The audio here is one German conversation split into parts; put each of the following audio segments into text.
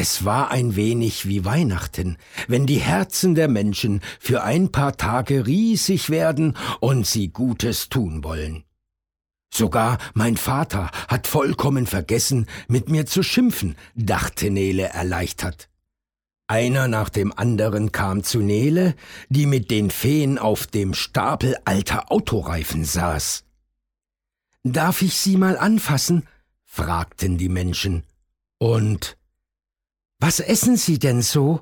Es war ein wenig wie Weihnachten, wenn die Herzen der Menschen für ein paar Tage riesig werden und sie Gutes tun wollen. Sogar mein Vater hat vollkommen vergessen, mit mir zu schimpfen, dachte Nele erleichtert. Einer nach dem anderen kam zu Nele, die mit den Feen auf dem Stapel alter Autoreifen saß. Darf ich Sie mal anfassen? fragten die Menschen. Und was essen Sie denn so?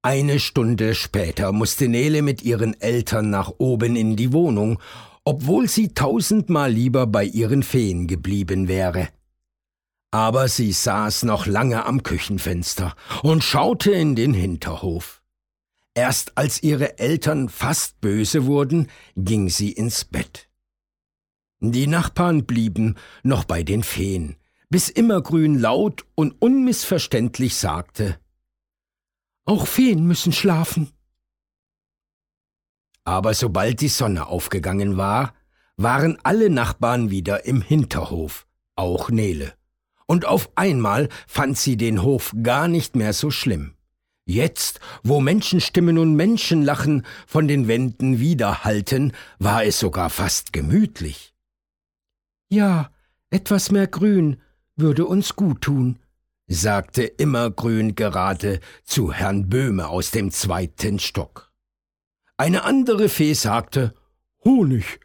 Eine Stunde später musste Nele mit ihren Eltern nach oben in die Wohnung, obwohl sie tausendmal lieber bei ihren Feen geblieben wäre. Aber sie saß noch lange am Küchenfenster und schaute in den Hinterhof. Erst als ihre Eltern fast böse wurden, ging sie ins Bett. Die Nachbarn blieben noch bei den Feen, bis Immergrün laut und unmissverständlich sagte Auch Feen müssen schlafen. Aber sobald die Sonne aufgegangen war, waren alle Nachbarn wieder im Hinterhof, auch Nele. Und auf einmal fand sie den Hof gar nicht mehr so schlimm. Jetzt, wo Menschenstimmen und Menschenlachen von den Wänden widerhallten, war es sogar fast gemütlich. Ja, etwas mehr Grün, würde uns gut tun, sagte Immergrün gerade zu Herrn Böhme aus dem zweiten Stock. Eine andere Fee sagte Honig.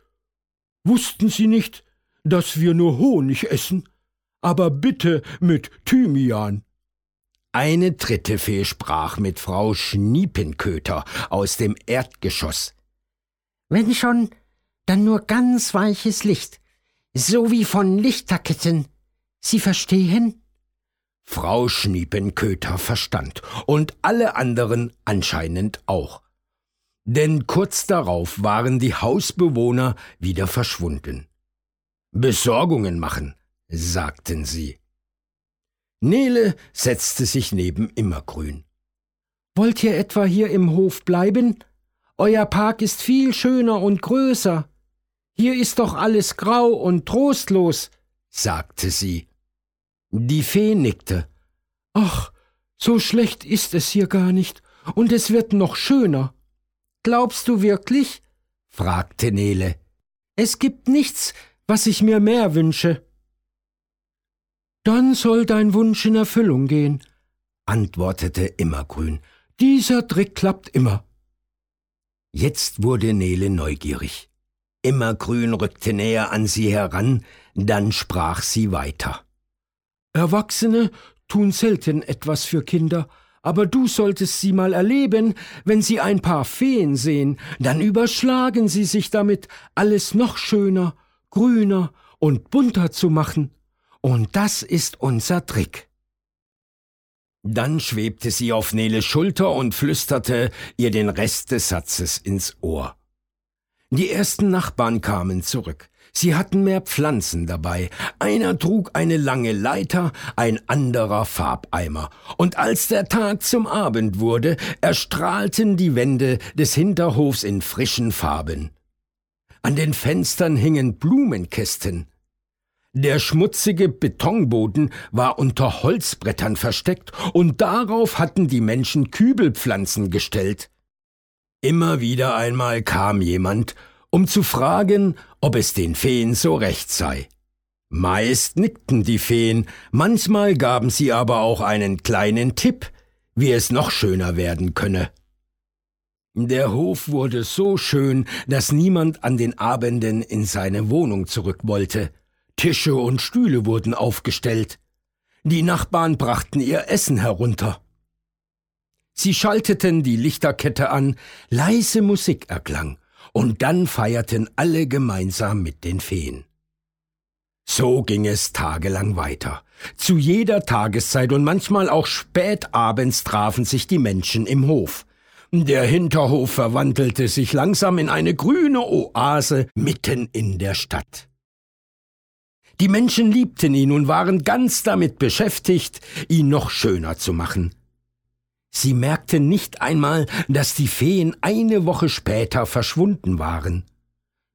Wussten Sie nicht, dass wir nur Honig essen? Aber bitte mit Thymian. Eine dritte Fee sprach mit Frau Schniepenköter aus dem Erdgeschoss. Wenn schon, dann nur ganz weiches Licht, so wie von Lichterketten. Sie verstehen? Frau Schniepenköter verstand und alle anderen anscheinend auch. Denn kurz darauf waren die Hausbewohner wieder verschwunden. Besorgungen machen, sagten sie. Nele setzte sich neben Immergrün. Wollt ihr etwa hier im Hof bleiben? Euer Park ist viel schöner und größer. Hier ist doch alles grau und trostlos, sagte sie. Die Fee nickte. Ach, so schlecht ist es hier gar nicht, und es wird noch schöner. Glaubst du wirklich? fragte Nele. Es gibt nichts, was ich mir mehr wünsche. Dann soll dein Wunsch in Erfüllung gehen, antwortete Immergrün. Dieser Trick klappt immer. Jetzt wurde Nele neugierig. Immergrün rückte näher an sie heran, dann sprach sie weiter. Erwachsene tun selten etwas für Kinder, aber du solltest sie mal erleben, wenn sie ein paar Feen sehen, dann überschlagen sie sich damit, alles noch schöner, grüner und bunter zu machen. Und das ist unser Trick. Dann schwebte sie auf Neles Schulter und flüsterte ihr den Rest des Satzes ins Ohr. Die ersten Nachbarn kamen zurück. Sie hatten mehr Pflanzen dabei. Einer trug eine lange Leiter, ein anderer Farbeimer. Und als der Tag zum Abend wurde, erstrahlten die Wände des Hinterhofs in frischen Farben. An den Fenstern hingen Blumenkästen. Der schmutzige Betonboden war unter Holzbrettern versteckt, und darauf hatten die Menschen Kübelpflanzen gestellt. Immer wieder einmal kam jemand um zu fragen, ob es den Feen so recht sei. Meist nickten die Feen, manchmal gaben sie aber auch einen kleinen Tipp, wie es noch schöner werden könne. Der Hof wurde so schön, dass niemand an den Abenden in seine Wohnung zurück wollte. Tische und Stühle wurden aufgestellt. Die Nachbarn brachten ihr Essen herunter. Sie schalteten die Lichterkette an, leise Musik erklang, und dann feierten alle gemeinsam mit den Feen. So ging es tagelang weiter. Zu jeder Tageszeit und manchmal auch spät abends trafen sich die Menschen im Hof. Der Hinterhof verwandelte sich langsam in eine grüne Oase mitten in der Stadt. Die Menschen liebten ihn und waren ganz damit beschäftigt, ihn noch schöner zu machen. Sie merkten nicht einmal, dass die Feen eine Woche später verschwunden waren.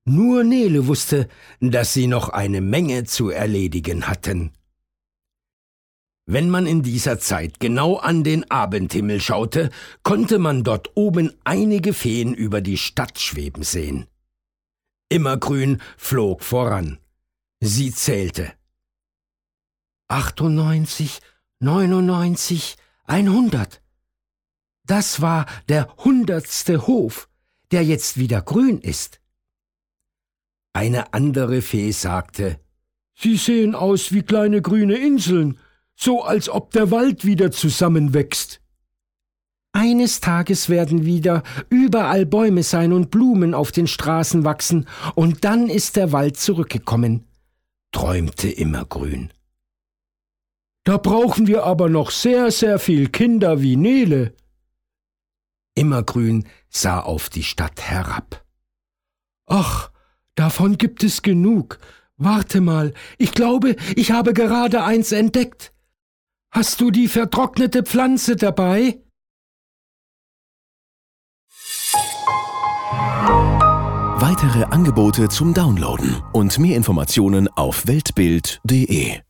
Nur Nele wusste, dass sie noch eine Menge zu erledigen hatten. Wenn man in dieser Zeit genau an den Abendhimmel schaute, konnte man dort oben einige Feen über die Stadt schweben sehen. Immergrün flog voran. Sie zählte. 98, 99, 100. Das war der hundertste Hof, der jetzt wieder grün ist. Eine andere Fee sagte, Sie sehen aus wie kleine grüne Inseln, so als ob der Wald wieder zusammenwächst. Eines Tages werden wieder überall Bäume sein und Blumen auf den Straßen wachsen, und dann ist der Wald zurückgekommen, träumte Immergrün. Da brauchen wir aber noch sehr, sehr viel Kinder wie Nele. Immergrün sah auf die Stadt herab. Ach, davon gibt es genug. Warte mal, ich glaube, ich habe gerade eins entdeckt. Hast du die vertrocknete Pflanze dabei? Weitere Angebote zum Downloaden und mehr Informationen auf weltbild.de